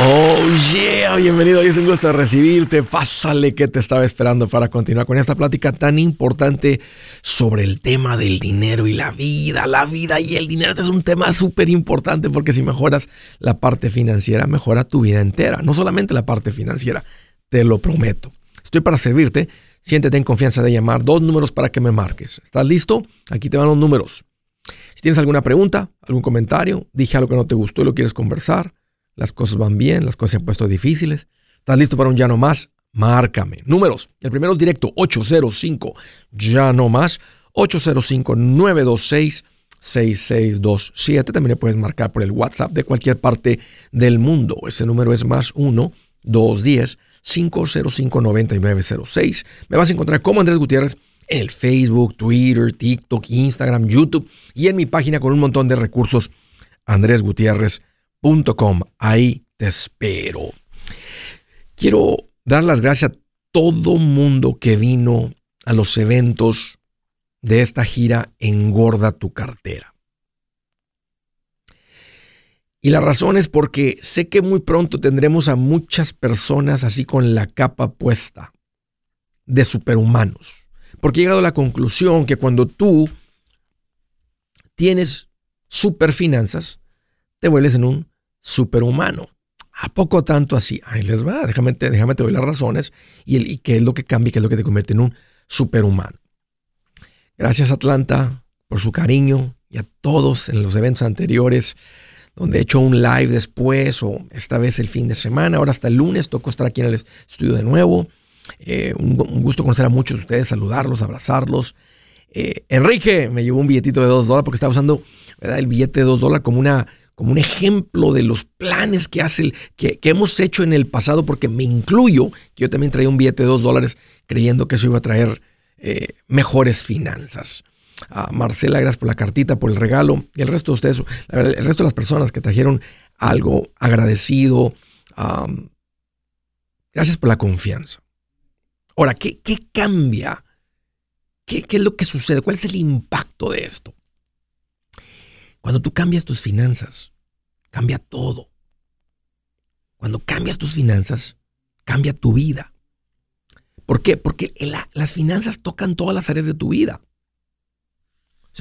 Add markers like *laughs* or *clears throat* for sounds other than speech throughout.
Oh yeah, bienvenido. Es un gusto recibirte. Pásale que te estaba esperando para continuar con esta plática tan importante sobre el tema del dinero y la vida. La vida y el dinero este es un tema súper importante porque si mejoras la parte financiera, mejora tu vida entera. No solamente la parte financiera, te lo prometo. Estoy para servirte. Siéntete en confianza de llamar. Dos números para que me marques. ¿Estás listo? Aquí te van los números. Si tienes alguna pregunta, algún comentario, dije algo que no te gustó y lo quieres conversar las cosas van bien, las cosas se han puesto difíciles. ¿Estás listo para un ya no más? Márcame. Números. El primero es directo 805 ya no más 805 926 6627. También le puedes marcar por el WhatsApp de cualquier parte del mundo. Ese número es más 1 210 505 9906. Me vas a encontrar como Andrés Gutiérrez en el Facebook, Twitter, TikTok, Instagram, YouTube y en mi página con un montón de recursos. Andrés Gutiérrez Com. Ahí te espero. Quiero dar las gracias a todo mundo que vino a los eventos de esta gira Engorda tu cartera. Y la razón es porque sé que muy pronto tendremos a muchas personas así con la capa puesta de superhumanos. Porque he llegado a la conclusión que cuando tú tienes superfinanzas, te vuelves en un superhumano. ¿A poco tanto así? Ahí les va, déjame, déjame te doy las razones y, el, y qué es lo que cambia, qué es lo que te convierte en un superhumano. Gracias Atlanta por su cariño y a todos en los eventos anteriores, donde he hecho un live después o esta vez el fin de semana, ahora hasta el lunes, tocó estar aquí en el estudio de nuevo. Eh, un, gusto conocer a muchos de ustedes, saludarlos, abrazarlos. Eh, Enrique me llevó un billetito de dos dólares porque estaba usando el billete de dos dólares como una como un ejemplo de los planes que, hace, que, hemos hecho en el pasado, porque me incluyo, que yo también traía un billete de dos dólares creyendo que eso iba a traer eh, mejores finanzas. Marcela, gracias por la cartita, por el regalo. Y el resto de ustedes, el resto de las personas que trajeron algo agradecido. gracias por la confianza. Ahora, ¿qué, qué cambia? ¿Qué, ¿Qué es lo que sucede? ¿Cuál es el impacto de esto? Cuando tú cambias tus finanzas, cambia todo. Cuando cambias tus finanzas, cambia tu vida. ¿Por qué? Porque las finanzas tocan todas las áreas de tu vida.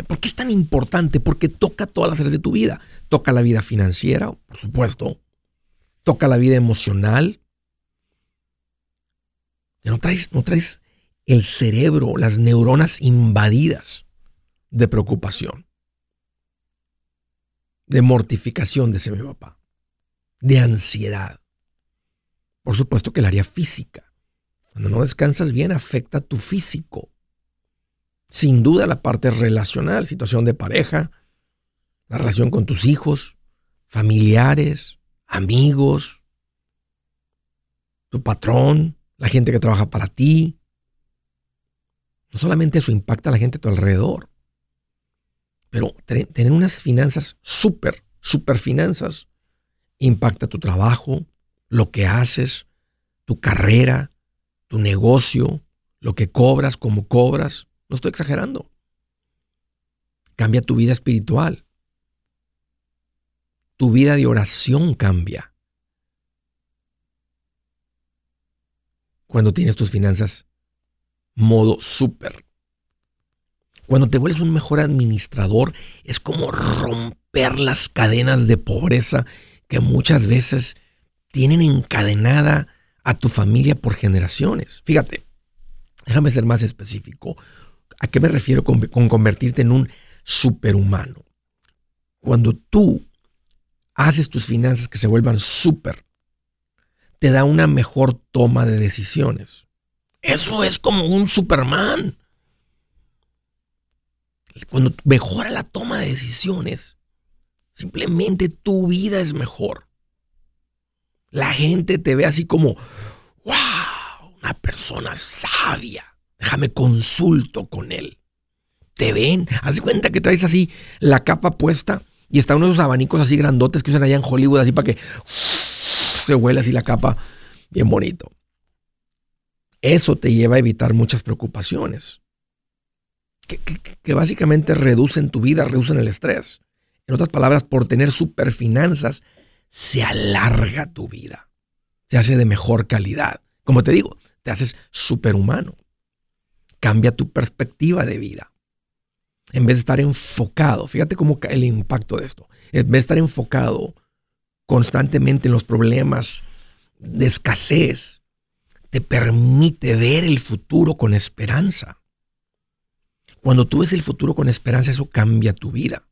¿Por qué es tan importante? Porque toca todas las áreas de tu vida. Toca la vida financiera, por supuesto. Toca la vida emocional. Que no traes, no traes el cerebro, las neuronas invadidas de preocupación de mortificación, decía mi papá, de ansiedad. Por supuesto que el área física. Cuando no descansas bien afecta a tu físico. Sin duda la parte relacional, situación de pareja, la relación con tus hijos, familiares, amigos, tu patrón, la gente que trabaja para ti. No solamente eso impacta a la gente a tu alrededor, pero tener unas finanzas súper, súper finanzas, impacta tu trabajo, lo que haces, tu carrera, tu negocio, lo que cobras, cómo cobras. No estoy exagerando. Cambia tu vida espiritual. Tu vida de oración cambia. Cuando tienes tus finanzas modo súper. Cuando te vuelves un mejor administrador, es como romper las cadenas de pobreza que muchas veces tienen encadenada a tu familia por generaciones. Fíjate, déjame ser más específico. ¿A qué me refiero con, convertirte en un superhumano? Cuando tú haces tus finanzas que se vuelvan súper, te da una mejor toma de decisiones. Eso es como un Superman cuando mejora la toma de decisiones, simplemente tu vida es mejor. La gente te ve así como, wow, una persona sabia. Déjame consulto con él. Te ven, haz cuenta que traes así la capa puesta y está uno de esos abanicos así grandotes que usan allá en Hollywood, así para que se huele así la capa bien bonito. Eso te lleva a evitar muchas preocupaciones que, básicamente reducen tu vida, reducen el estrés. En otras palabras, por tener superfinanzas, se alarga tu vida, se hace de mejor calidad. Como te digo, te haces superhumano. Cambia tu perspectiva de vida. En vez de estar enfocado, fíjate cómo el impacto de esto. En vez de estar enfocado constantemente en los problemas de escasez, te permite ver el futuro con esperanza. Cuando tú ves el futuro con esperanza, eso cambia tu vida.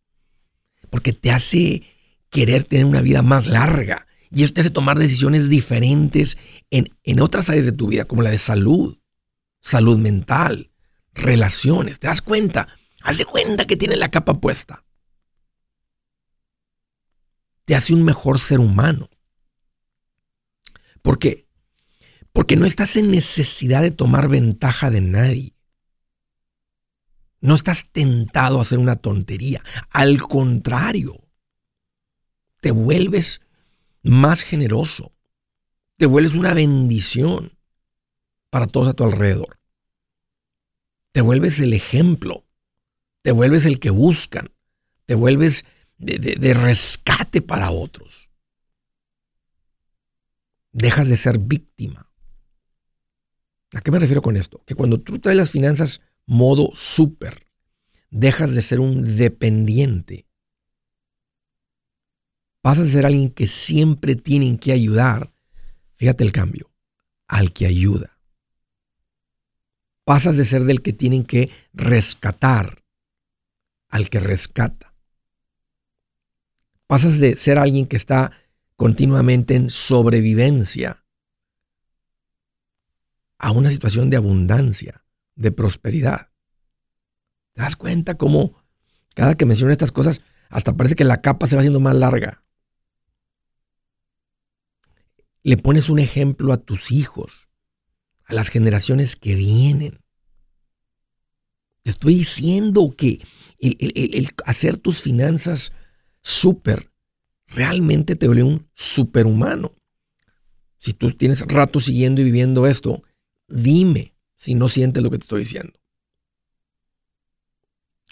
Porque te hace querer tener una vida más larga. Y eso te hace tomar decisiones diferentes en, en otras áreas de tu vida, como la de salud, salud mental, relaciones. ¿Te das cuenta? Haz de cuenta que tiene la capa puesta. Te hace un mejor ser humano. ¿Por qué? Porque no estás en necesidad de tomar ventaja de nadie. No estás tentado a hacer una tontería. Al contrario, te vuelves más generoso. Te vuelves una bendición para todos a tu alrededor. Te vuelves el ejemplo. Te vuelves el que buscan. Te vuelves de, rescate para otros. Dejas de ser víctima. ¿A qué me refiero con esto? Que cuando tú traes las finanzas modo súper. Dejas de ser un dependiente. Pasas a ser alguien que siempre tienen que ayudar. Fíjate el cambio. Al que ayuda. Pasas de ser del que tienen que rescatar al que rescata. Pasas de ser alguien que está continuamente en sobrevivencia a una situación de abundancia de prosperidad. ¿Te das cuenta cómo cada que menciono estas cosas, hasta parece que la capa se va haciendo más larga? Le pones un ejemplo a tus hijos, a las generaciones que vienen. Te estoy diciendo que el, hacer tus finanzas súper realmente te vuelve un superhumano. Si tú tienes rato siguiendo y viviendo esto, dime si no sientes lo que te estoy diciendo.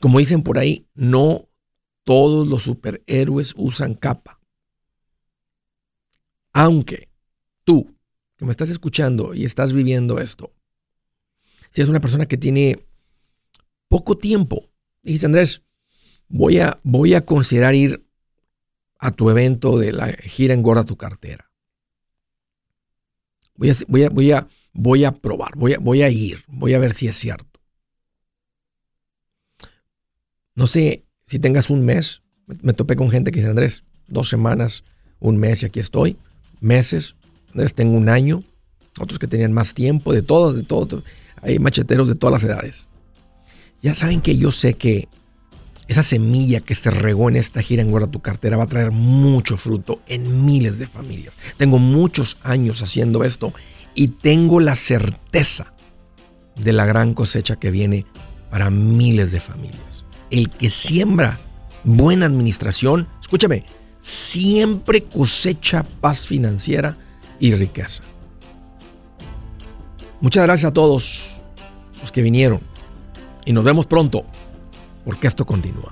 Como dicen por ahí, no todos los superhéroes usan capa. Aunque tú, que me estás escuchando y estás viviendo esto, si eres una persona que tiene poco tiempo, dijiste Andrés, voy a, voy a considerar ir a tu evento de la gira Engorda tu cartera. Voy a, voy a, voy a voy a probar, voy a, voy a ir, voy a ver si es cierto. No sé si tengas un mes, me, topé con gente que dice, Andrés, dos semanas, un mes y aquí estoy, meses, Andrés, tengo un año, otros que tenían más tiempo, de todos, de todo, hay macheteros de todas las edades. Ya saben que yo sé que esa semilla que se regó en esta gira en Guarda tu cartera va a traer mucho fruto en miles de familias. Tengo muchos años haciendo esto y tengo la certeza de la gran cosecha que viene para miles de familias. El que siembra buena administración, escúchame, siempre cosecha paz financiera y riqueza. Muchas gracias a todos los que vinieron y nos vemos pronto porque esto continúa.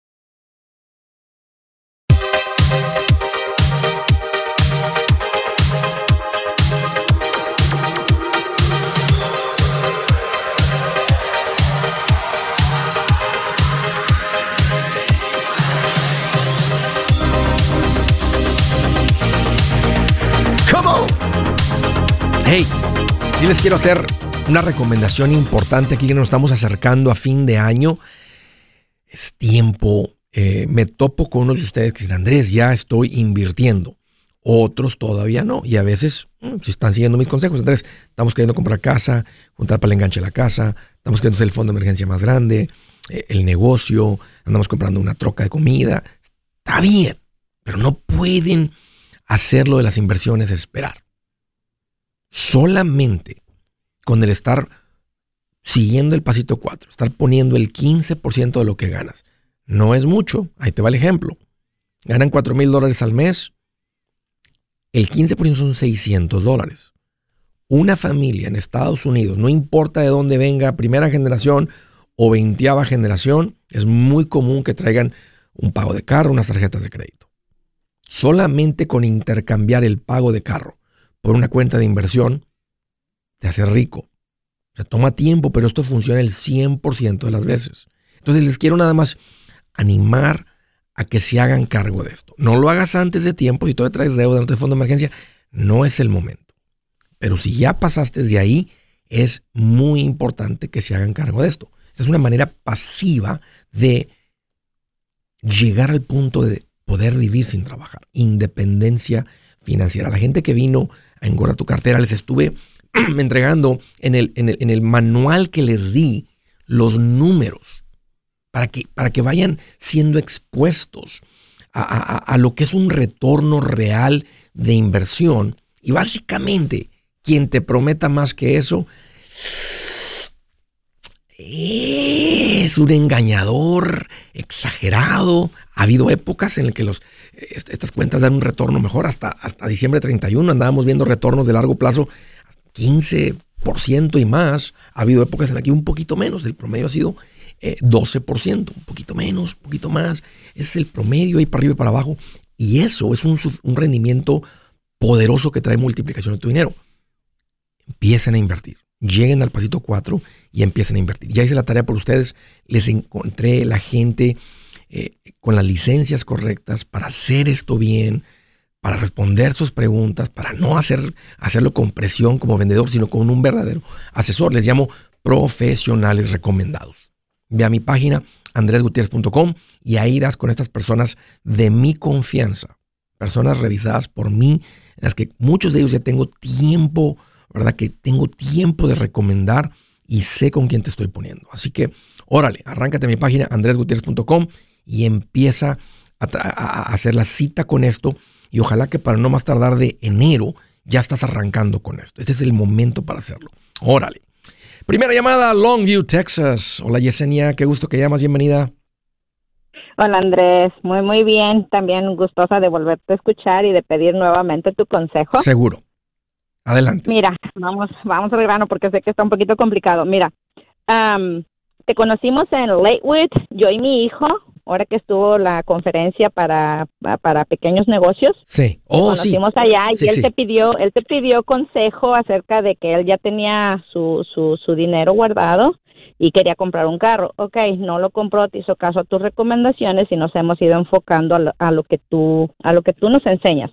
y les quiero hacer una recomendación importante aquí que nos estamos acercando a fin de año. Es tiempo. Eh, me topo con unos de ustedes que dicen, Andrés, ya estoy invirtiendo. Otros todavía no. Y a veces, mm, si están siguiendo mis consejos, Andrés, estamos queriendo comprar casa, juntar para el enganche de la casa, estamos queriendo hacer el fondo de emergencia más grande, eh, el negocio, andamos comprando una troca de comida. Está bien, pero no pueden hacerlo de las inversiones esperar solamente con el estar siguiendo el pasito 4, estar poniendo el 15% de lo que ganas. No es mucho, ahí te va el ejemplo. Ganan 4 mil dólares al mes, el 15% son 600 dólares. Una familia en Estados Unidos, no importa de dónde venga, primera generación o veintiava generación, es muy común que traigan un pago de carro, unas tarjetas de crédito. Solamente con intercambiar el pago de carro por una cuenta de inversión, te hace rico. O sea, toma tiempo, pero esto funciona el 100% de las veces. Entonces les quiero nada más animar a que se hagan cargo de esto. No lo hagas antes de tiempo, si todavía traes deuda, no te fondo de emergencia, no es el momento. Pero si ya pasaste de ahí, es muy importante que se hagan cargo de esto. Esta es una manera pasiva de llegar al punto de poder vivir sin trabajar. Independencia financiera. La gente que vino a engordar tu cartera, les estuve *clears throat* entregando en el, en el, manual que les di los números para que, para que vayan siendo expuestos a, lo que es un retorno real de inversión. Y básicamente, quien te prometa más que eso es un engañador exagerado. Ha habido épocas en las que los, estas cuentas dan un retorno mejor. Hasta, hasta diciembre 31 andábamos viendo retornos de largo plazo 15% y más. Ha habido épocas en las que un poquito menos. El promedio ha sido 12%, eh, un poquito menos, un poquito más. Ese es el promedio ahí para arriba y para abajo. Y eso es un, un rendimiento poderoso que trae multiplicación de tu dinero. Empiecen a invertir lleguen al pasito 4 y empiecen a invertir. Ya hice la tarea por ustedes, les encontré la gente eh, con las licencias correctas para hacer esto bien, para responder sus preguntas, para no hacer, hacerlo con presión como vendedor, sino con un verdadero asesor. Les llamo profesionales recomendados. Ve a mi página andresgutierrez.com y ahí das con estas personas de mi confianza, personas revisadas por mí, en las que muchos de ellos ya tengo tiempo ¿verdad? Que tengo tiempo de recomendar y sé con quién te estoy poniendo. Así que, órale, arráncate a mi página andresgutierrez.com y empieza a, hacer la cita con esto y ojalá que para no más tardar de enero ya estás arrancando con esto. Este es el momento para hacerlo. Órale. Primera llamada, Longview, Texas. Hola Yesenia, qué gusto que llamas, bienvenida. Hola Andrés, muy muy bien, también gustosa de volverte a escuchar y de pedir nuevamente tu consejo. Seguro. Adelante. Mira, vamos, vamos al grano porque sé que está un poquito complicado. Mira, te conocimos en Lakewood, yo y mi hijo, ahora que estuvo la conferencia para, para pequeños negocios. Sí. Oh, sí. conocimos allá y él te pidió, él te pidió consejo acerca de que él ya tenía su, su, su dinero guardado y quería comprar un carro. Ok, no lo compró, te hizo caso a tus recomendaciones y nos hemos ido enfocando a a lo que tú, a lo que tú nos enseñas.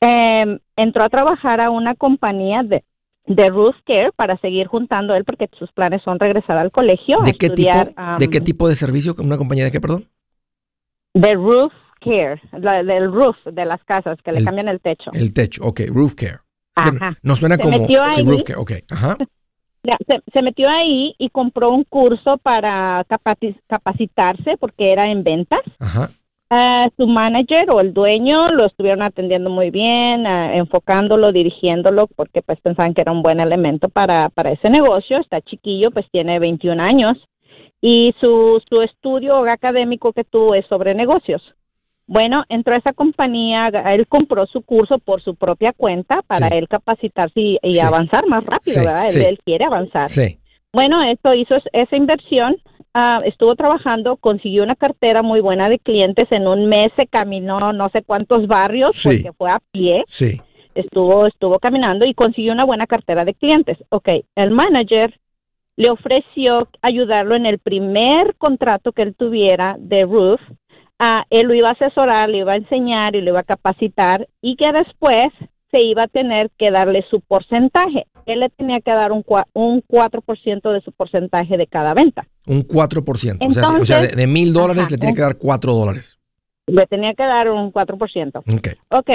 Eh, entró a trabajar a una compañía de, de Ruth Care para seguir juntando él porque sus planes son regresar al colegio. ¿De, qué, tipo, ¿de qué tipo de servicio? ¿Una compañía de qué, perdón? De roof care, del roof de las casas, que le cambian el techo. El techo, ok, roof care. Ajá. No suena como roof care, ok, ajá. *laughs* Se, metió ahí y compró un curso para capacitarse porque era en ventas. Ajá. Su manager o el dueño lo estuvieron atendiendo muy bien, ah, enfocándolo, dirigiéndolo, porque pues pensaban que era un buen elemento para, para ese negocio. Está chiquillo, pues tiene 21 años y su, su estudio académico que tuvo es sobre negocios. Bueno, entró a esa compañía, él compró su curso por su propia cuenta para él capacitarse y, avanzar más rápido, ¿verdad? Él, quiere avanzar. Bueno, eso hizo esa inversión, ah, estuvo trabajando, consiguió una cartera muy buena de clientes, en un mes se caminó no sé cuántos barrios porque fue a pie. Sí. Estuvo, estuvo caminando y consiguió una buena cartera de clientes. Ok, el manager le ofreció ayudarlo en el primer contrato que él tuviera de roof. Uh, él lo iba a asesorar, le iba a enseñar y lo iba a capacitar y que después se iba a tener que darle su porcentaje. Él le tenía que dar un, un 4% de su porcentaje de cada venta. Un 4%. o sea, de mil dólares le tenía que dar 4 dólares. Le tenía que dar un 4%. Ok. Ok.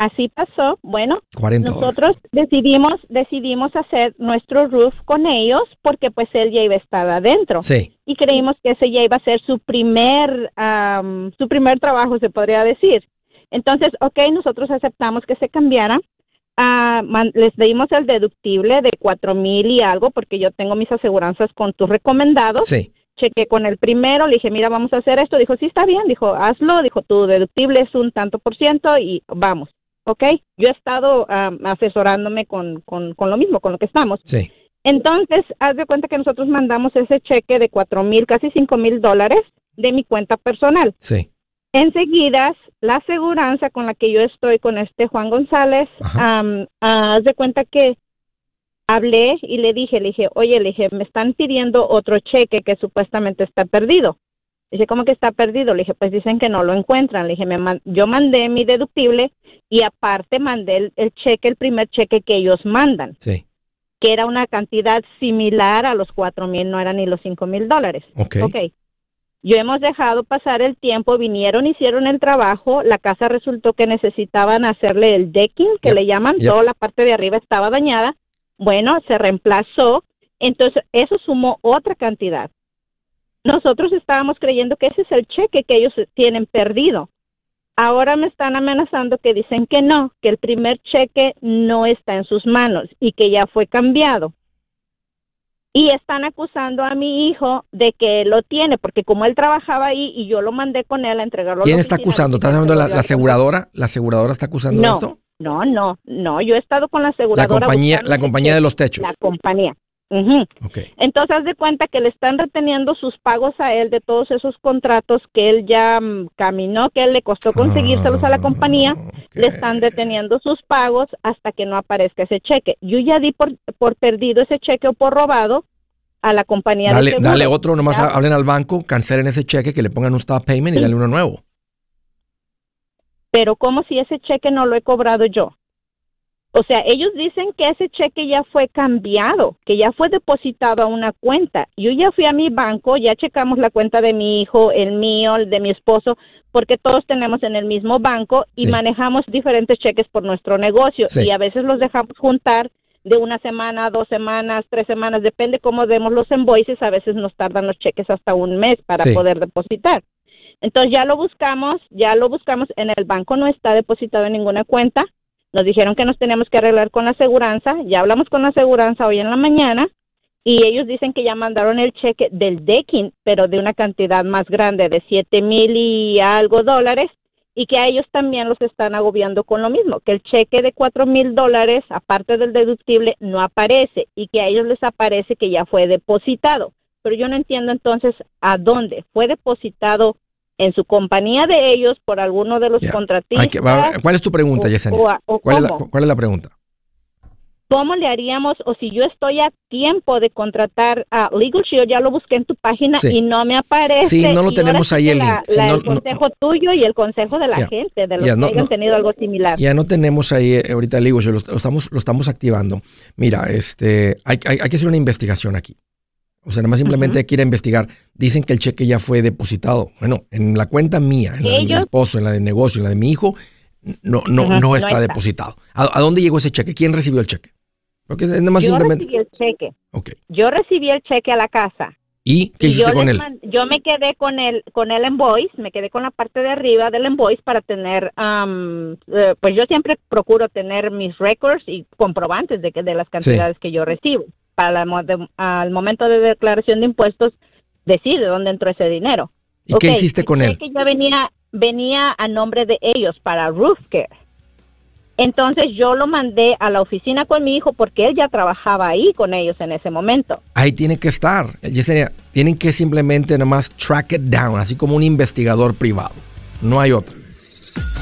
Así pasó. Bueno, nosotros decidimos decidimos hacer nuestro roof con ellos porque pues él ya iba a estar adentro. Sí. Y creímos que ese ya iba a ser su primer su primer trabajo, se podría decir. Entonces, ok, nosotros aceptamos que se cambiara. Ah, les dimos el deductible de cuatro mil y algo porque yo tengo mis aseguranzas con tus recomendados. Sí. Chequé con el primero, le dije, mira, vamos a hacer esto. Dijo, sí, está bien. Dijo, hazlo. Dijo, tu deductible es un tanto por ciento y vamos. ¿ok? Yo he estado asesorándome con, con, con, lo mismo, con lo que estamos. Sí. Entonces, haz de cuenta que nosotros mandamos ese cheque de cuatro mil, casi cinco mil dólares de mi cuenta personal. Sí. Enseguida, la aseguranza con la que yo estoy con este Juan González, haz de cuenta que hablé y le dije, le dije, oye, le dije, me están pidiendo otro cheque que supuestamente está perdido. Dice, ¿cómo que está perdido? Le dije, pues dicen que no lo encuentran. Le dije, me yo mandé mi deductible y aparte mandé el, cheque, el primer cheque que ellos mandan. Sí. Que era una cantidad similar a los cuatro mil, no eran ni los cinco mil dólares. Ok. Yo hemos dejado pasar el tiempo, vinieron, hicieron el trabajo, la casa resultó que necesitaban hacerle el decking, que le llaman, toda la parte de arriba estaba dañada. Bueno, se reemplazó, entonces eso sumó otra cantidad nosotros estábamos creyendo que ese es el cheque que ellos tienen perdido. Ahora me están amenazando que dicen que no, que el primer cheque no está en sus manos y que ya fue cambiado. Y están acusando a mi hijo de que lo tiene, porque como él trabajaba ahí y yo lo mandé con él a entregarlo. ¿Quién está acusando? ¿Estás hablando de la, aseguradora? ¿La aseguradora está acusando no, esto? No, no, no. Yo he estado con la aseguradora. La compañía, la compañía de los techos. La compañía. Entonces, haz de cuenta que le están reteniendo sus pagos a él de todos esos contratos que él ya mm, caminó, que él le costó conseguírselos a la compañía, le están deteniendo sus pagos hasta que no aparezca ese cheque. Yo ya di por, por perdido ese cheque o por robado a la compañía dale, de Dale otro, nomás hablen al banco, cancelen ese cheque, que le pongan un stop payment y dale uno nuevo. Pero como si ese cheque no lo he cobrado yo? O sea, ellos dicen que ese cheque ya fue cambiado, que ya fue depositado a una cuenta. Yo ya fui a mi banco, ya checamos la cuenta de mi hijo, el mío, el de mi esposo, porque todos tenemos en el mismo banco y manejamos diferentes cheques por nuestro negocio y a veces los dejamos juntar de una semana, dos semanas, tres semanas, depende cómo demos los invoices, a veces nos tardan los cheques hasta un mes para poder depositar. Entonces ya lo buscamos, ya lo buscamos, en el banco no está depositado en ninguna cuenta, nos dijeron que nos teníamos que arreglar con la aseguranza. Ya hablamos con la aseguranza hoy en la mañana y ellos dicen que ya mandaron el cheque del decking, pero de una cantidad más grande, de siete mil y algo dólares, y que a ellos también los están agobiando con lo mismo, que el cheque de cuatro mil dólares, aparte del deductible, no aparece y que a ellos les aparece que ya fue depositado. Pero yo no entiendo entonces a dónde fue depositado en su compañía de ellos por alguno de los contratistas. ¿Cuál es tu pregunta, Yesenia? ¿Cuál, es la, pregunta? ¿Cómo le haríamos, o si yo estoy a tiempo de contratar a Legal Shield, ya lo busqué en tu página y no me aparece? Sí, no lo tenemos ahí el link. el consejo tuyo y el consejo de la gente, de los que hayan tenido algo similar. Ya no tenemos ahí eh, ahorita el Legal Shield, lo, estamos, lo estamos activando. Mira, este, hay, hay, hay que hacer una investigación aquí. O sea, nada más simplemente quiere investigar. Dicen que el cheque ya fue depositado. Bueno, en la cuenta mía, en la de mi esposo, en la del negocio, en la de mi hijo, no, no, no, está, depositado. ¿A, dónde llegó ese cheque? ¿Quién recibió el cheque? Porque es nada más yo recibí el cheque. Okay. Yo recibí el cheque a la casa. ¿Y qué hiciste con él? yo me quedé con el con el invoice, me quedé con la parte de arriba del invoice para tener, eh, pues yo siempre procuro tener mis records y comprobantes de que de las cantidades que yo recibo. Para al momento de declaración de impuestos, decide dónde entró ese dinero. ¿Y qué hiciste con él? Que ya venía venía a nombre de ellos para Roof Care. Entonces yo lo mandé a la oficina con mi hijo porque él ya trabajaba ahí con ellos en ese momento. Ahí tiene que estar. Yesenia, tienen que simplemente nomás track it down, así como un investigador privado. No hay otro.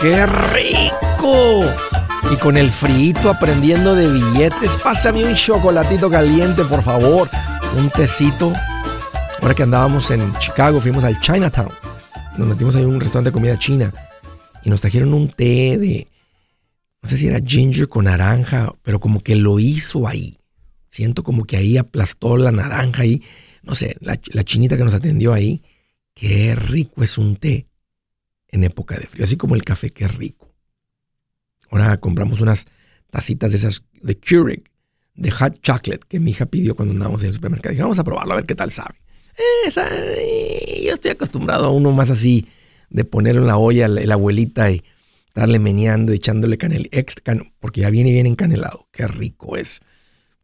¡Qué rico! Y con el frito aprendiendo de billetes, pásame un chocolatito caliente, por favor. Un tecito. Ahora que andábamos en Chicago, fuimos al Chinatown. Nos metimos ahí en un restaurante de comida china. Y nos trajeron un té de, no sé si era ginger con naranja, pero como que lo hizo ahí. Siento como que ahí aplastó la naranja ahí. No sé, la, la chinita que nos atendió ahí. Qué rico es un té en época de frío, así como el café que es rico. Ahora compramos unas tacitas de esas de Keurig, de hot chocolate, que mi hija pidió cuando andábamos en el supermercado. Dije, vamos a probarlo a ver qué tal sabe. Esa, yo estoy acostumbrado a uno más así, de poner en la olla la, abuelita y estarle meneando, echándole canel, extra, porque ya viene bien encanelado. Qué rico es.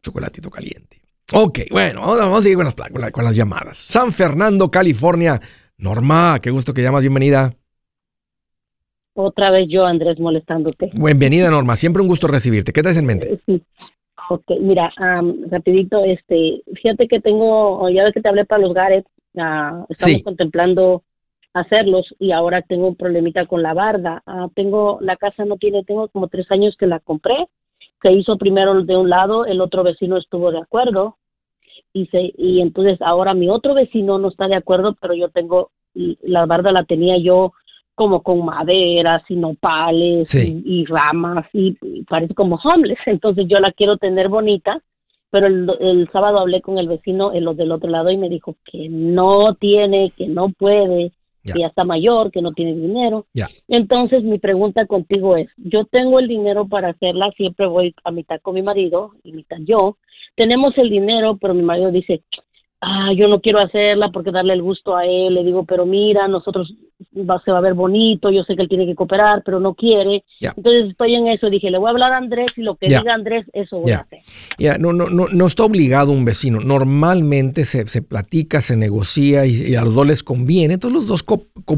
Chocolatito caliente. Ok, bueno, vamos, a seguir con las, con las llamadas. San Fernando, California. Norma, qué gusto que llamas, bienvenida. Otra vez yo, Andrés, molestándote. Bienvenida, Norma. Siempre un gusto recibirte. ¿Qué traes en mente? Sí. Ok, mira, rapidito, este, fíjate que tengo, ya ves que te hablé para los Gareth, uh, estamos contemplando hacerlos y ahora tengo un problemita con la barda. Ah, tengo, la casa no tiene, tengo como tres años que la compré, se hizo primero de un lado, el otro vecino estuvo de acuerdo y se, y entonces ahora mi otro vecino no está de acuerdo, pero yo tengo, la barda la tenía yo como con maderas y nopales y, ramas y, parece como homeless. Entonces yo la quiero tener bonita, pero el, sábado hablé con el vecino, el del otro lado, y me dijo que no tiene, que no puede, que ya está mayor, que no tiene dinero. Entonces mi pregunta contigo es, yo tengo el dinero para hacerla, siempre voy a mitad con mi marido y mitad yo. Tenemos el dinero, pero mi marido dice, ah, yo no quiero hacerla porque darle el gusto a él, le digo, pero mira, nosotros va, se va a ver bonito, yo sé que él tiene que cooperar, pero no quiere. Entonces estoy en eso, dije, le voy a hablar a Andrés y lo que diga Andrés, eso voy a hacer. Ya, no, no, no, no está obligado un vecino, normalmente se, se platica, se negocia y, a los dos les conviene, entonces los dos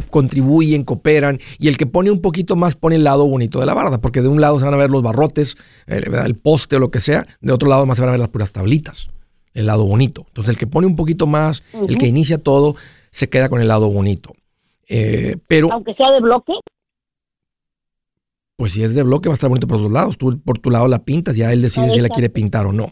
contribuyen, cooperan y el que pone un poquito más pone el lado bonito de la barda, porque de un lado se van a ver los barrotes, el, eh, el poste o lo que sea, de otro lado más se van a ver las puras tablitas el lado bonito. Entonces, el que pone un poquito más, el que inicia todo, se queda con el lado bonito. Eh, pero. Aunque sea de bloque. Pues si es de bloque va a estar bonito por los dos lados. Tú por tu lado la pintas, ya él decide si la quiere pintar o no.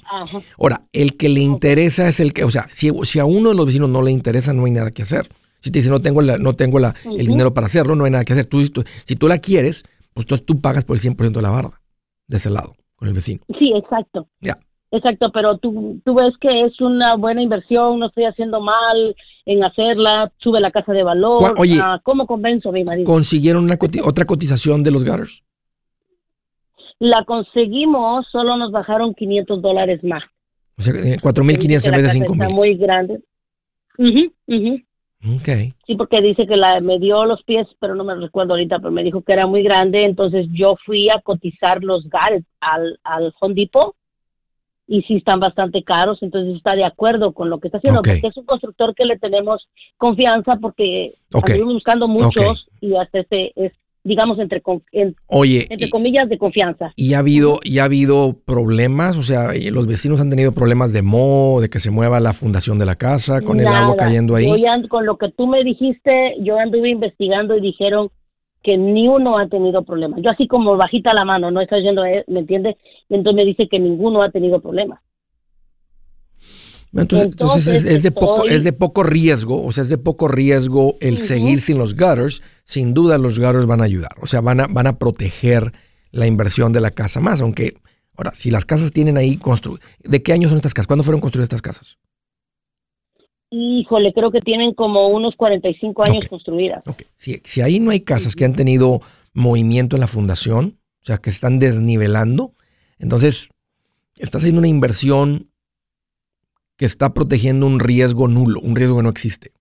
Ahora, el que le interesa es el que, o sea, si, si, a uno de los vecinos no le interesa, no hay nada que hacer. Si te dice no tengo, la, no tengo la, el dinero para hacerlo, no hay nada que hacer. Tú, si tú la quieres, pues tú, tú pagas por el 100% de la barda, de ese lado, con el vecino. Sí, exacto. Ya. Exacto, pero tú, tú ves que es una buena inversión, no estoy haciendo mal, en hacerla, sube la casa de valor. Oye, ¿cómo convenzo a mi marido? ¿Consiguieron una otra cotización de los gutters? La conseguimos, solo nos bajaron 500 dólares más. O sea, 4.500 en vez de 5.000. Está muy grande. Okay. Sí, porque dice que la, me dio los pies, pero no me recuerdo ahorita, pero me dijo que era muy grande, entonces yo fui a cotizar los gares al, al y sí están bastante caros, entonces está de acuerdo con lo que está haciendo, porque es un constructor que le tenemos confianza porque estamos buscando muchos y hasta este es digamos entre Oye, entre comillas de confianza. Y ha habido y ha habido problemas, o sea, los vecinos han tenido problemas de moho, de que se mueva la fundación de la casa con el agua cayendo ahí. con lo que tú me dijiste, yo anduve investigando y dijeron que ni uno ha tenido problemas. Yo así como bajita la mano, no está yendo, ¿me entiendes? Entonces me dice que ninguno ha tenido problemas. Entonces, es, de poco, es de poco riesgo, o sea, es de poco riesgo el seguir sin los gutters. Sin duda los gutters van a ayudar, o sea, van a, van a proteger la inversión de la casa más, aunque, ahora, si las casas tienen ahí construidas, ¿de qué años son estas casas? ¿Cuándo fueron construidas estas casas? Híjole, creo que tienen como unos 45 años construidas. Si, si, ahí no hay casas que han tenido movimiento en la fundación, o sea, que están desnivelando, entonces estás haciendo una inversión que está protegiendo un riesgo nulo, un riesgo que no existe.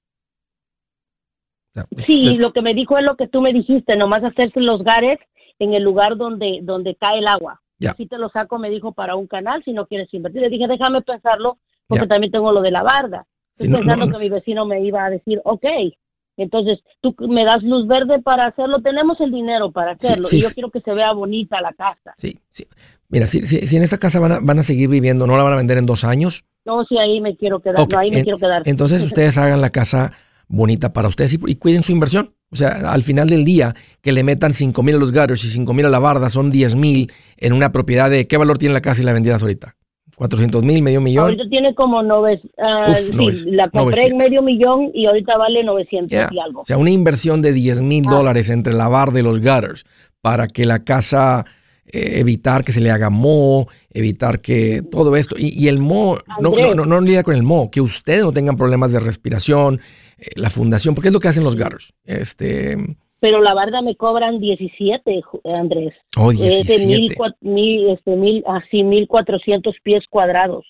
sí, lo que me dijo es lo que tú me dijiste, nomás hacerse los gares en el lugar donde, donde cae el agua. Ya. Si te lo saco, me dijo, para un canal, si no quieres invertir. Le dije, déjame pensarlo, porque también tengo lo de la barda. Estoy pensando que mi vecino me iba a decir, ok, entonces tú me das luz verde para hacerlo, tenemos el dinero para hacerlo y yo quiero que se vea bonita la casa. Sí, sí. Mira, si, si, en esta casa van a, van a seguir viviendo, no la van a vender en dos años. No, sí, ahí me quiero quedar. ahí me quiero quedar. Entonces *laughs* ustedes hagan la casa bonita para ustedes y, cuiden su inversión. O sea, al final del día, que le metan 5 mil a los gutters y 5 mil a la barda son 10 mil en una propiedad de ¿qué valor tiene la casa y la vendieras ahorita? 400 mil, medio millón. Ahorita tiene como nove, uh, sí, la compré en medio millón y ahorita vale 900 y algo. O sea, una inversión de 10 mil ah. dólares entre la barda y los gutters para que la casa, eh, evitar que se le haga moho, evitar que todo esto, y, el moho, no, no, no, no lidia con el moho, que ustedes no tengan problemas de respiración, eh, la fundación, porque es lo que hacen los gutters. Este, pero la barda me cobran 17, Andrés. Oh, 17. Es de mil, mil, este, mil, así, 1400 pies cuadrados.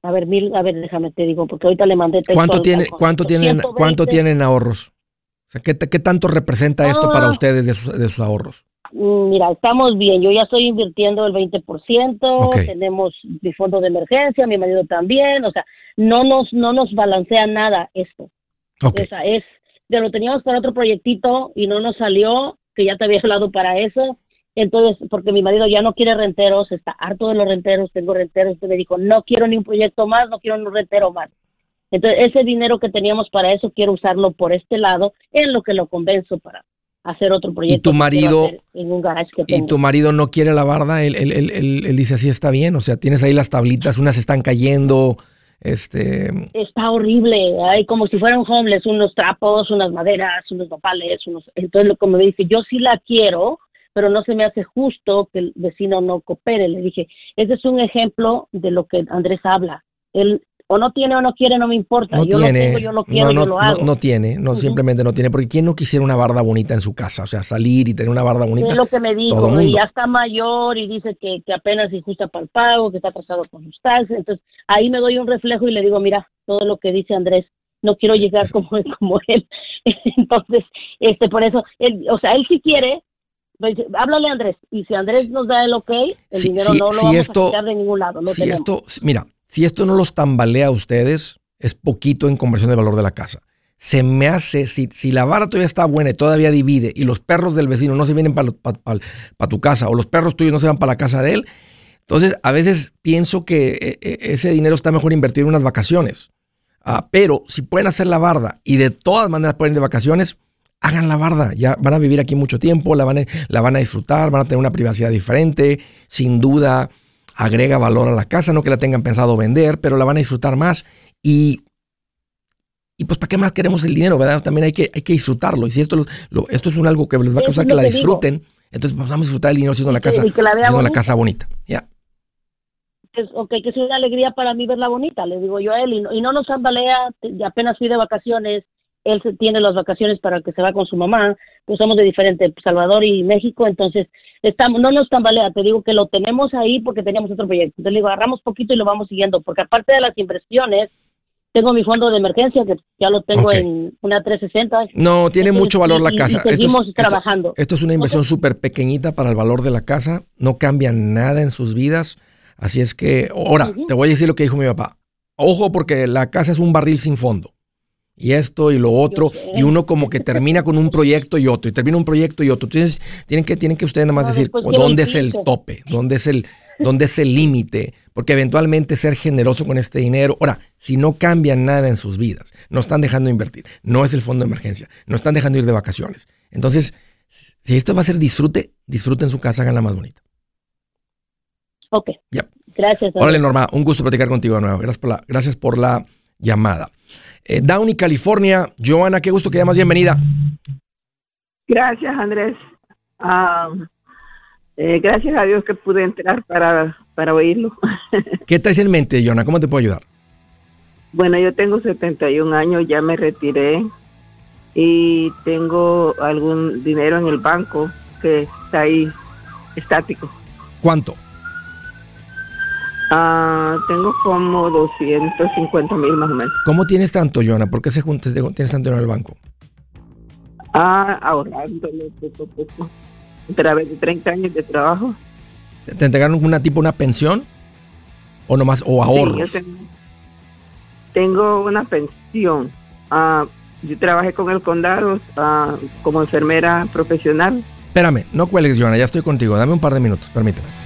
A ver, mil, a ver, déjame te digo, porque ahorita le mandé texto ¿Cuánto, tiene, ¿cuánto, tienen, ¿Cuánto tienen ahorros? O sea, ¿qué, ¿qué, tanto representa esto para ah. ustedes de sus, de sus, ahorros? Mm, mira, estamos bien. Yo ya estoy invirtiendo el 20%, tenemos mi fondo de emergencia, mi marido también, o sea, no nos no nos balancea nada esto. Okay. O sea, es ya lo teníamos para otro proyectito y no nos salió, que ya te había hablado para eso. Entonces, porque mi marido ya no quiere renteros, está harto de los renteros, tengo renteros, entonces me dijo, no quiero ni un proyecto más, no quiero ni un rentero más. Entonces, ese dinero que teníamos para eso, quiero usarlo por este lado, en lo que lo convenzo para hacer otro proyecto. ¿Y tu marido, ¿y tu marido no quiere la barda? Él, él, él, él, dice, así está bien, o sea, tienes ahí las tablitas, unas están cayendo, este... Está horrible, hay como si fueran homeless, unos trapos, unas maderas, unos nopales, unos... Entonces, lo que me dice, yo sí la quiero, pero no se me hace justo que el vecino no coopere. Le dije, ese es un ejemplo de lo que Andrés habla. Él o no tiene o no quiere, no me importa. yo lo tengo, yo lo quiero, no, yo lo hago. No, tiene, no, simplemente no tiene. Porque ¿quién no quisiera una barda bonita en su casa? O sea, salir y tener una barda bonita. Es lo que me dijo, y ya está mayor y dice que, que apenas injusta para el pago, que está atrasado con sus taxes. Entonces, ahí me doy un reflejo y le digo, mira, todo lo que dice Andrés, no quiero llegar como, *laughs* como él. *laughs* Entonces, este, por eso, él, o sea, él sí quiere, pues, háblale a Andrés, y si Andrés nos da el ok, el dinero no lo vamos a quitar de ningún lado. si esto, mira, si esto no los tambalea a ustedes, es poquito en conversión de valor de la casa. Se me hace, si, si la vara todavía está buena y todavía divide y los perros del vecino no se vienen para tu casa o los perros tuyos no se van para la casa de él, entonces a veces pienso que eh, eh, ese dinero está mejor invertido en unas vacaciones. Ah, pero si pueden hacer la barda y de todas maneras pueden ir de vacaciones, hagan la barda. Ya van a vivir aquí mucho tiempo, la van la van a disfrutar, van a tener una privacidad diferente, sin duda agrega valor a la casa, no que la tengan pensado vender, pero la van a disfrutar más. Y, y pues ¿para qué más queremos el dinero, verdad? También hay que, hay que disfrutarlo. Y si esto, esto es un algo que les va a causar que la disfruten, entonces pues, vamos a disfrutar el dinero haciendo la casa, haciendo la casa bonita, ¿ya? que es, okay, que es una alegría para mí verla bonita, le digo yo a él, y no, y no nos tambalea, apenas fui de vacaciones, él tiene las vacaciones para que se va con su mamá, pues somos de diferente, Salvador y México, entonces estamos, no nos tambalea, te digo que lo tenemos ahí porque teníamos otro proyecto, entonces le digo, agarramos poquito y lo vamos siguiendo, porque aparte de las inversiones, tengo mi fondo de emergencia que ya lo tengo en una 360. No, tiene mucho valor la casa. seguimos trabajando. Esto, es una inversión súper pequeñita para el valor de la casa, no cambia nada en sus vidas, así es que, ahora, te voy a decir lo que dijo mi papá. Ojo porque la casa es un barril sin fondo y esto y lo otro, y uno como que termina con un proyecto y otro, y termina un proyecto y otro. Entonces, tienen que, tienen que ustedes nada más decir dónde es el tope, dónde es el, dónde es el límite, porque eventualmente ser generoso con este dinero. Ahora, si no cambian nada en sus vidas, no están dejando de invertir, no es el fondo de emergencia, no están dejando ir de vacaciones. Entonces, si esto va a ser disfrute, disfruten su casa, la más bonita. Ok. Ya. Gracias. Órale, Norma, un gusto platicar contigo de nuevo. Gracias por la, gracias por la llamada. Eh, Downey, California. Joana, qué gusto que llamas, bienvenida. Gracias, Andrés. Eh, gracias a Dios que pude entrar para, para oírlo. *laughs* ¿Qué traes en mente, Joana? ¿Cómo te puedo ayudar? Bueno, yo tengo 71 años, ya me retiré y tengo algún dinero en el banco que está ahí estático. ¿Cuánto? Ah, tengo como 250 mil más o menos. ¿Cómo tienes tanto, Joana? ¿Por qué se juntas, tienes tanto en el banco? Ah, ahorrándolo poco a poco. A través de 30 años de trabajo. ¿Te, entregaron una tipo una pensión? ¿O nomás, o ahorros? tengo, una pensión. Ah, yo trabajé con el condado ah, como enfermera profesional. Espérame, no cuelgues, Joana, ya estoy contigo. Dame un par de minutos, permíteme.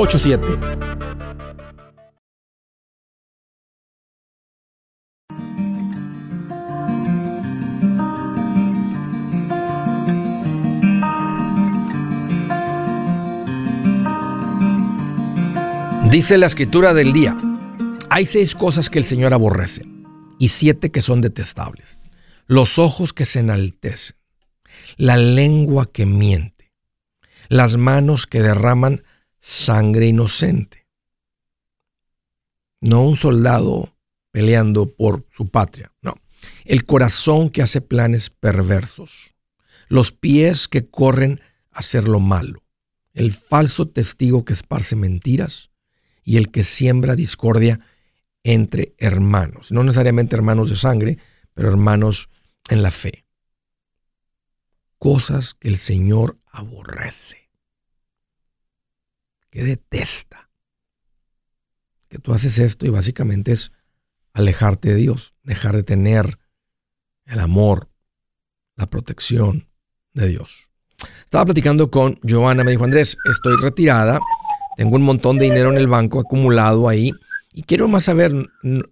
Dice la escritura del día, hay seis cosas que el Señor aborrece y siete que son detestables. Los ojos que se enaltecen, la lengua que miente, las manos que derraman sangre inocente. No un soldado peleando por su patria, no. El corazón que hace planes perversos, los pies que corren a hacer lo malo, el falso testigo que esparce mentiras, y el que siembra discordia entre hermanos. No necesariamente hermanos de sangre, pero hermanos en la fe. Cosas que el Señor aborrece, que detesta. Que tú haces esto y básicamente es alejarte de Dios, dejar de tener el amor, la protección de Dios. Estaba platicando con Joana, me dijo, Andrés, estoy retirada, tengo un montón de dinero en el banco acumulado ahí. Y quiero más saber,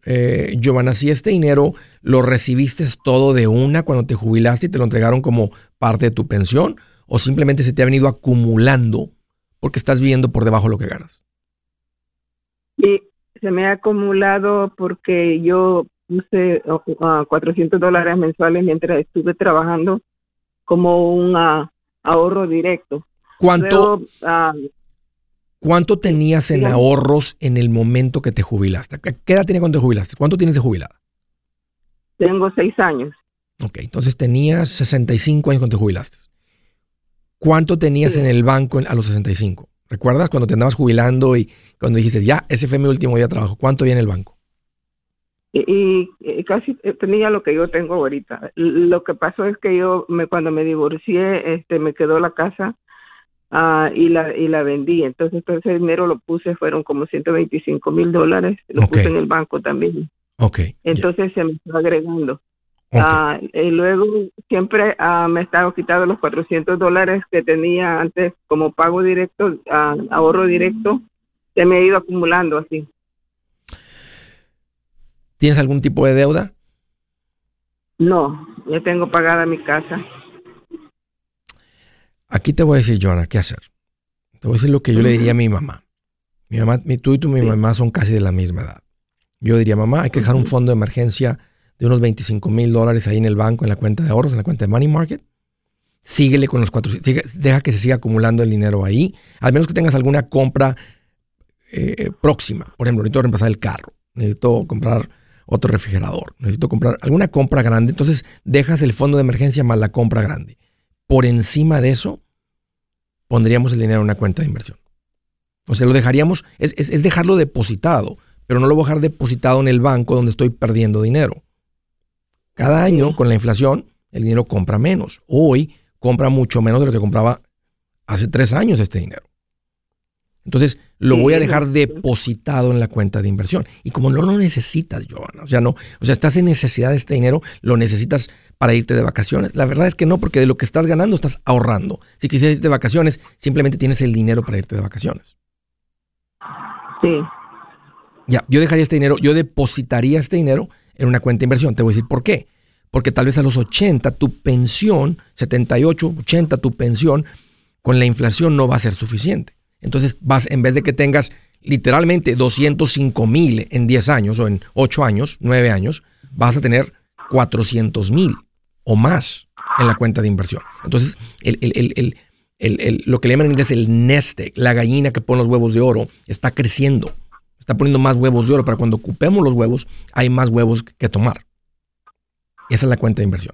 eh, Giovanna, si este dinero lo recibiste todo de una cuando te jubilaste y te lo entregaron como parte de tu pensión, o simplemente se te ha venido acumulando porque estás viviendo por debajo de lo que ganas. Sí, se me ha acumulado porque yo puse 400 dólares mensuales mientras estuve trabajando como un ahorro directo. ¿Cuánto? ¿Cuánto tenías en ahorros en el momento que te jubilaste? ¿Qué edad tenías cuando te jubilaste? ¿Cuánto tienes de jubilada? Tengo seis años. Ok, entonces tenías 65 años cuando te jubilaste. ¿Cuánto tenías en el banco a los 65? ¿Recuerdas cuando te andabas jubilando y cuando dijiste, ya, ese fue mi último día de trabajo? ¿Cuánto había en el banco? y, casi tenía lo que yo tengo ahorita. Lo que pasó es que yo me, cuando me divorcié, este, me quedó la casa uh, y la y la vendí. Entonces, todo ese dinero lo puse, fueron como 125 mil dólares, lo puse en el banco también. Okay. Entonces se me está agregando. Ah, y luego siempre uh, me estaba quitando los 400 dólares que tenía antes como pago directo, ahorro directo, se me ha ido acumulando así. ¿Tienes algún tipo de deuda? No, ya tengo pagada mi casa. Aquí te voy a decir, Joana, qué hacer. Te voy a decir lo que yo le diría a mi mamá. Mi mamá, tú y tu mi mamá son casi de la misma edad. Yo diría, mamá, hay que dejar un fondo de emergencia de unos 25 mil dólares ahí en el banco, en la cuenta de ahorros, en la cuenta de Money Market. Síguele con los cuatro, deja que se siga acumulando el dinero ahí, al menos que tengas alguna compra eh, próxima. Por ejemplo, necesito reemplazar el carro, necesito comprar otro refrigerador, necesito comprar alguna compra grande, entonces dejas el fondo de emergencia más la compra grande. Por encima de eso, pondríamos el dinero en una cuenta de inversión. O sea, lo dejaríamos, es, es, dejarlo depositado, pero no lo voy a dejar depositado en el banco donde estoy perdiendo dinero. Cada año, con la inflación, el dinero compra menos. Hoy compra mucho menos de lo que compraba hace tres años este dinero. Entonces, lo voy a dejar depositado en la cuenta de inversión. Y como no lo necesitas, Joana, o sea, no, o sea, estás en necesidad de este dinero, lo necesitas para irte de vacaciones. La verdad es que no, porque de lo que estás ganando estás ahorrando. Si quisieras irte de vacaciones, simplemente tienes el dinero para irte de vacaciones. Sí. Ya, yo dejaría este dinero, yo depositaría este dinero en una cuenta de inversión. Te voy a decir por qué. Porque tal vez a los 80 tu pensión, 78, 80 tu pensión, con la inflación no va a ser suficiente. Entonces vas, en vez de que tengas literalmente 205 mil en 10 años o en 8 años, 9 años, vas a tener 400 mil o más en la cuenta de inversión. Entonces, lo que le llaman en inglés el nest la gallina que pone los huevos de oro, está creciendo. Está poniendo más huevos de oro para cuando ocupemos los huevos, hay más huevos que tomar. Esa es la cuenta de inversión.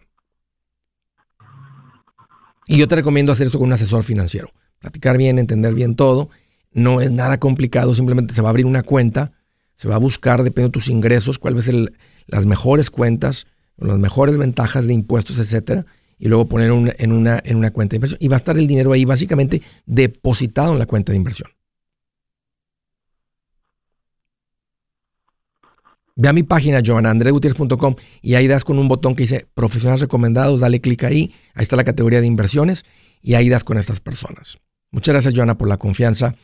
Y yo te recomiendo hacer esto con un asesor financiero platicar bien, entender bien todo. No es nada complicado, simplemente se va a abrir una cuenta, se va a buscar, dependiendo de tus ingresos, cuáles son las mejores cuentas, las mejores ventajas de impuestos, etcétera, y luego poner en, una, en una cuenta de inversión. Y va a estar el dinero ahí básicamente depositado en la cuenta de inversión. Ve a mi página joanandregutierrez.com y ahí das con un botón que dice profesionales recomendados, dale clic ahí, ahí está la categoría de inversiones y ahí das con estas personas. Muchas gracias, Joana, por la confianza.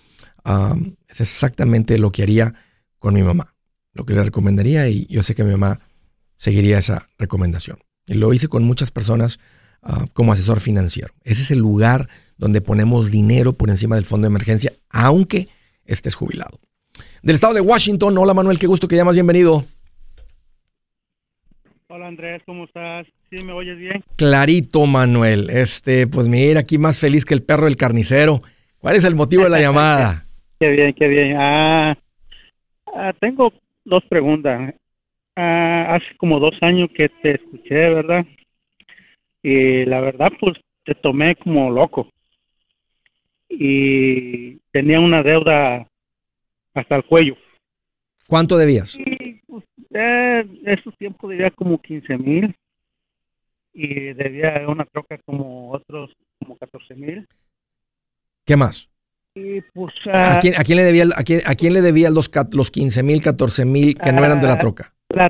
es exactamente lo que haría con mi mamá, lo que le recomendaría y yo sé que mi mamá seguiría esa recomendación. Y lo hice con muchas personas ah, como asesor financiero. Ese es el lugar donde ponemos dinero por encima del fondo de emergencia, aunque estés jubilado. Del estado de Washington, hola Manuel, qué gusto que llamas, bienvenido. Hola Andrés, ¿cómo estás? ¿Sí me oyes bien? Clarito, Manuel. Este, pues mira, aquí más feliz que el perro del carnicero. ¿Cuál es el motivo de la llamada? *laughs* qué bien, qué bien. Ah, ah tengo dos preguntas. Ah, hace como dos años que te escuché, ¿verdad? Y la verdad, pues te tomé como loco. Y tenía una deuda hasta el cuello. ¿Cuánto debías? Eh, esos tiempos debía como 15 mil y debía una troca como otros como 14 mil. ¿Qué más? Y pues, ¿A, quién, ¿A, quién, le debía, a quién, a quién le debía los, los 15 mil, 14 mil que no eran de la troca? La,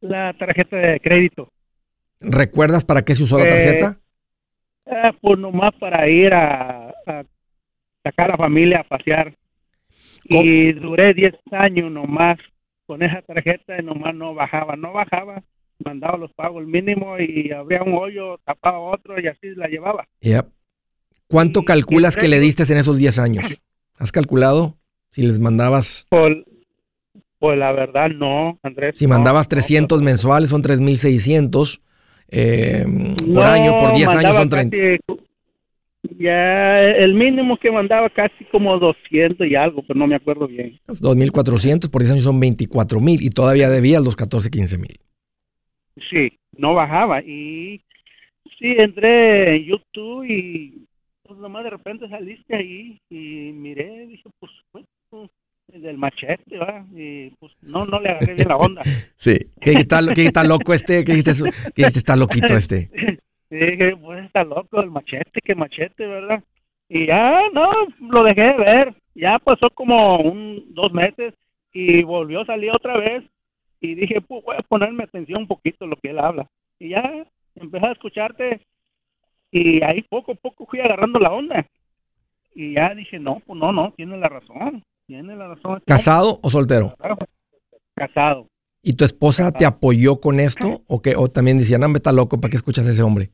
la, tarjeta de crédito. ¿Recuerdas para qué se usó la tarjeta? Eh, pues nomás para ir a, a sacar a la familia a pasear. Y duré 10 años nomás con esa tarjeta y nomás no bajaba, no bajaba, mandaba los pagos el mínimo y abría un hoyo, tapaba otro y así la llevaba. ¿Cuánto calculas que le diste en esos 10 años? *coughs* ¿Has calculado si les mandabas? Pues, pues la verdad no, Andrés. Si mandabas 300 mensuales son 3.600 eh, por año, por 10 años son 30. Ya el mínimo que mandaba casi como 200 y algo, pero no me acuerdo bien. 2.400 por 10 años son 24.000 y todavía debía los 14, 15.000. Sí, no bajaba y sí, entré en YouTube y pues nomás de repente saliste ahí y miré, dije, pues, del machete, ¿verdad? Y pues no, no le agarré bien la onda. *laughs* Sí, ¿qué está, qué está loco este? ¿Qué dijiste? ¿Qué dijiste? Está loquito este. *laughs* Dije, pues está loco el machete, qué machete, ¿verdad? Y ya, no, lo dejé de ver. Ya pasó como un, dos meses y volvió a salir otra vez. Y dije, pues voy a ponerme atención un poquito lo que él habla. Y ya empecé a escucharte y ahí poco a poco fui agarrando la onda. Y ya dije, no, pues no, no, tiene la razón. Tiene la razón. ¿Casado o soltero? Casado. ¿Y tu esposa te apoyó con esto? ¿O, que, o también decían, no, está loco, ¿para qué escuchas a ese hombre?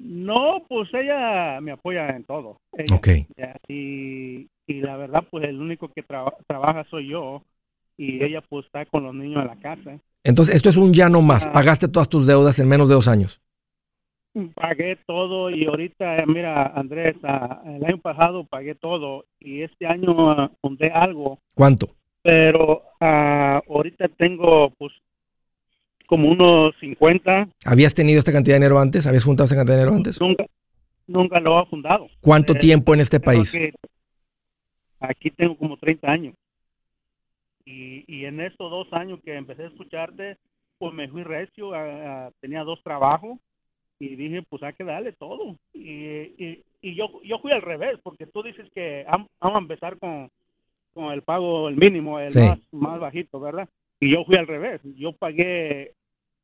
No, pues ella me apoya en todo. ok. y, y, la verdad, pues el único que trabaja soy yo. Y ella pues está con los niños en la casa. Entonces, esto es un ya no más. Ah. Pagaste todas tus deudas en menos de dos años. Pagué todo y ahorita, mira, Andrés, ah, el año pasado pagué todo y este año uh, algo. ¿Cuánto? Pero ahorita tengo, pues, como unos 50. ¿Habías tenido esta cantidad de dinero antes? ¿Habías juntado esta cantidad de dinero antes? Nunca, nunca lo he fundado. ¿Cuánto tiempo en este país? aquí tengo como 30 años. Y, y en estos dos años que empecé a escucharte, pues me fui recio, tenía dos trabajos y dije, pues hay que darle todo. Y, y, yo, yo fui al revés, porque tú dices que vamos a empezar con, con el pago, el mínimo, el más, más bajito, ¿verdad? Y yo fui al revés, yo pagué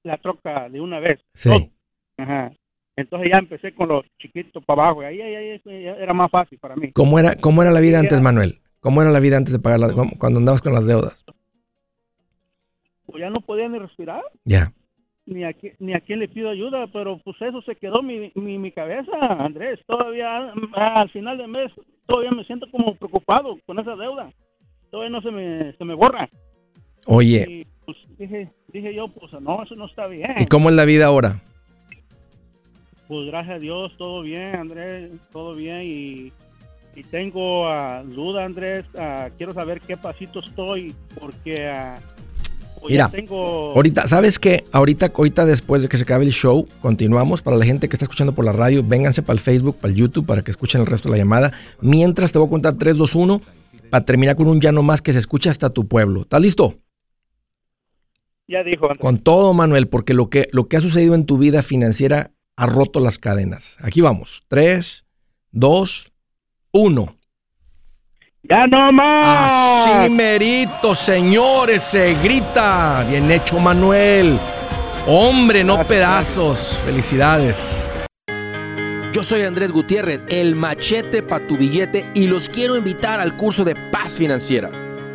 la troca de una vez. Sí. Ajá. Entonces ya empecé con los chiquitos para abajo, y ahí, ahí, era más fácil para mí. ¿Cómo era, cómo era la vida antes, Manuel? ¿Cómo era la vida antes de pagar las, cuando andabas con las deudas? Pues ya no podía ni respirar. Ya ni a, ni a quién le pido ayuda, pero pues eso se quedó mi, mi, mi cabeza, Andrés. Todavía al final del mes, todavía me siento como preocupado con esa deuda. Todavía no se me, se me borra. Oye. Y, pues, dije, dije yo, pues no, eso no está bien. ¿Y cómo es la vida ahora? Pues gracias a Dios, todo bien, Andrés, todo bien. Y, y tengo uh, duda, Andrés. Uh, quiero saber qué pasito estoy, porque... Uh, pues Mira, ahorita, ¿sabes qué? Ahorita, ahorita después de que se acabe el show, continuamos. Para la gente que está escuchando por la radio, vénganse para el Facebook, para el YouTube, para que escuchen el resto de la llamada. Mientras te voy a contar 3, 2, 1, para terminar con un ya no más que se escucha hasta tu pueblo. ¿Estás listo? Ya dijo. Con todo, Manuel, porque lo que, lo que ha sucedido en tu vida financiera ha roto las cadenas. Aquí vamos. 3, 2, 1. ¡Ya no más! Así merito, señores, se grita. Bien hecho, Manuel. Hombre, no pedazos. Felicidades. Yo soy Andrés Gutiérrez, el machete para tu billete, y los quiero invitar al curso de paz financiera.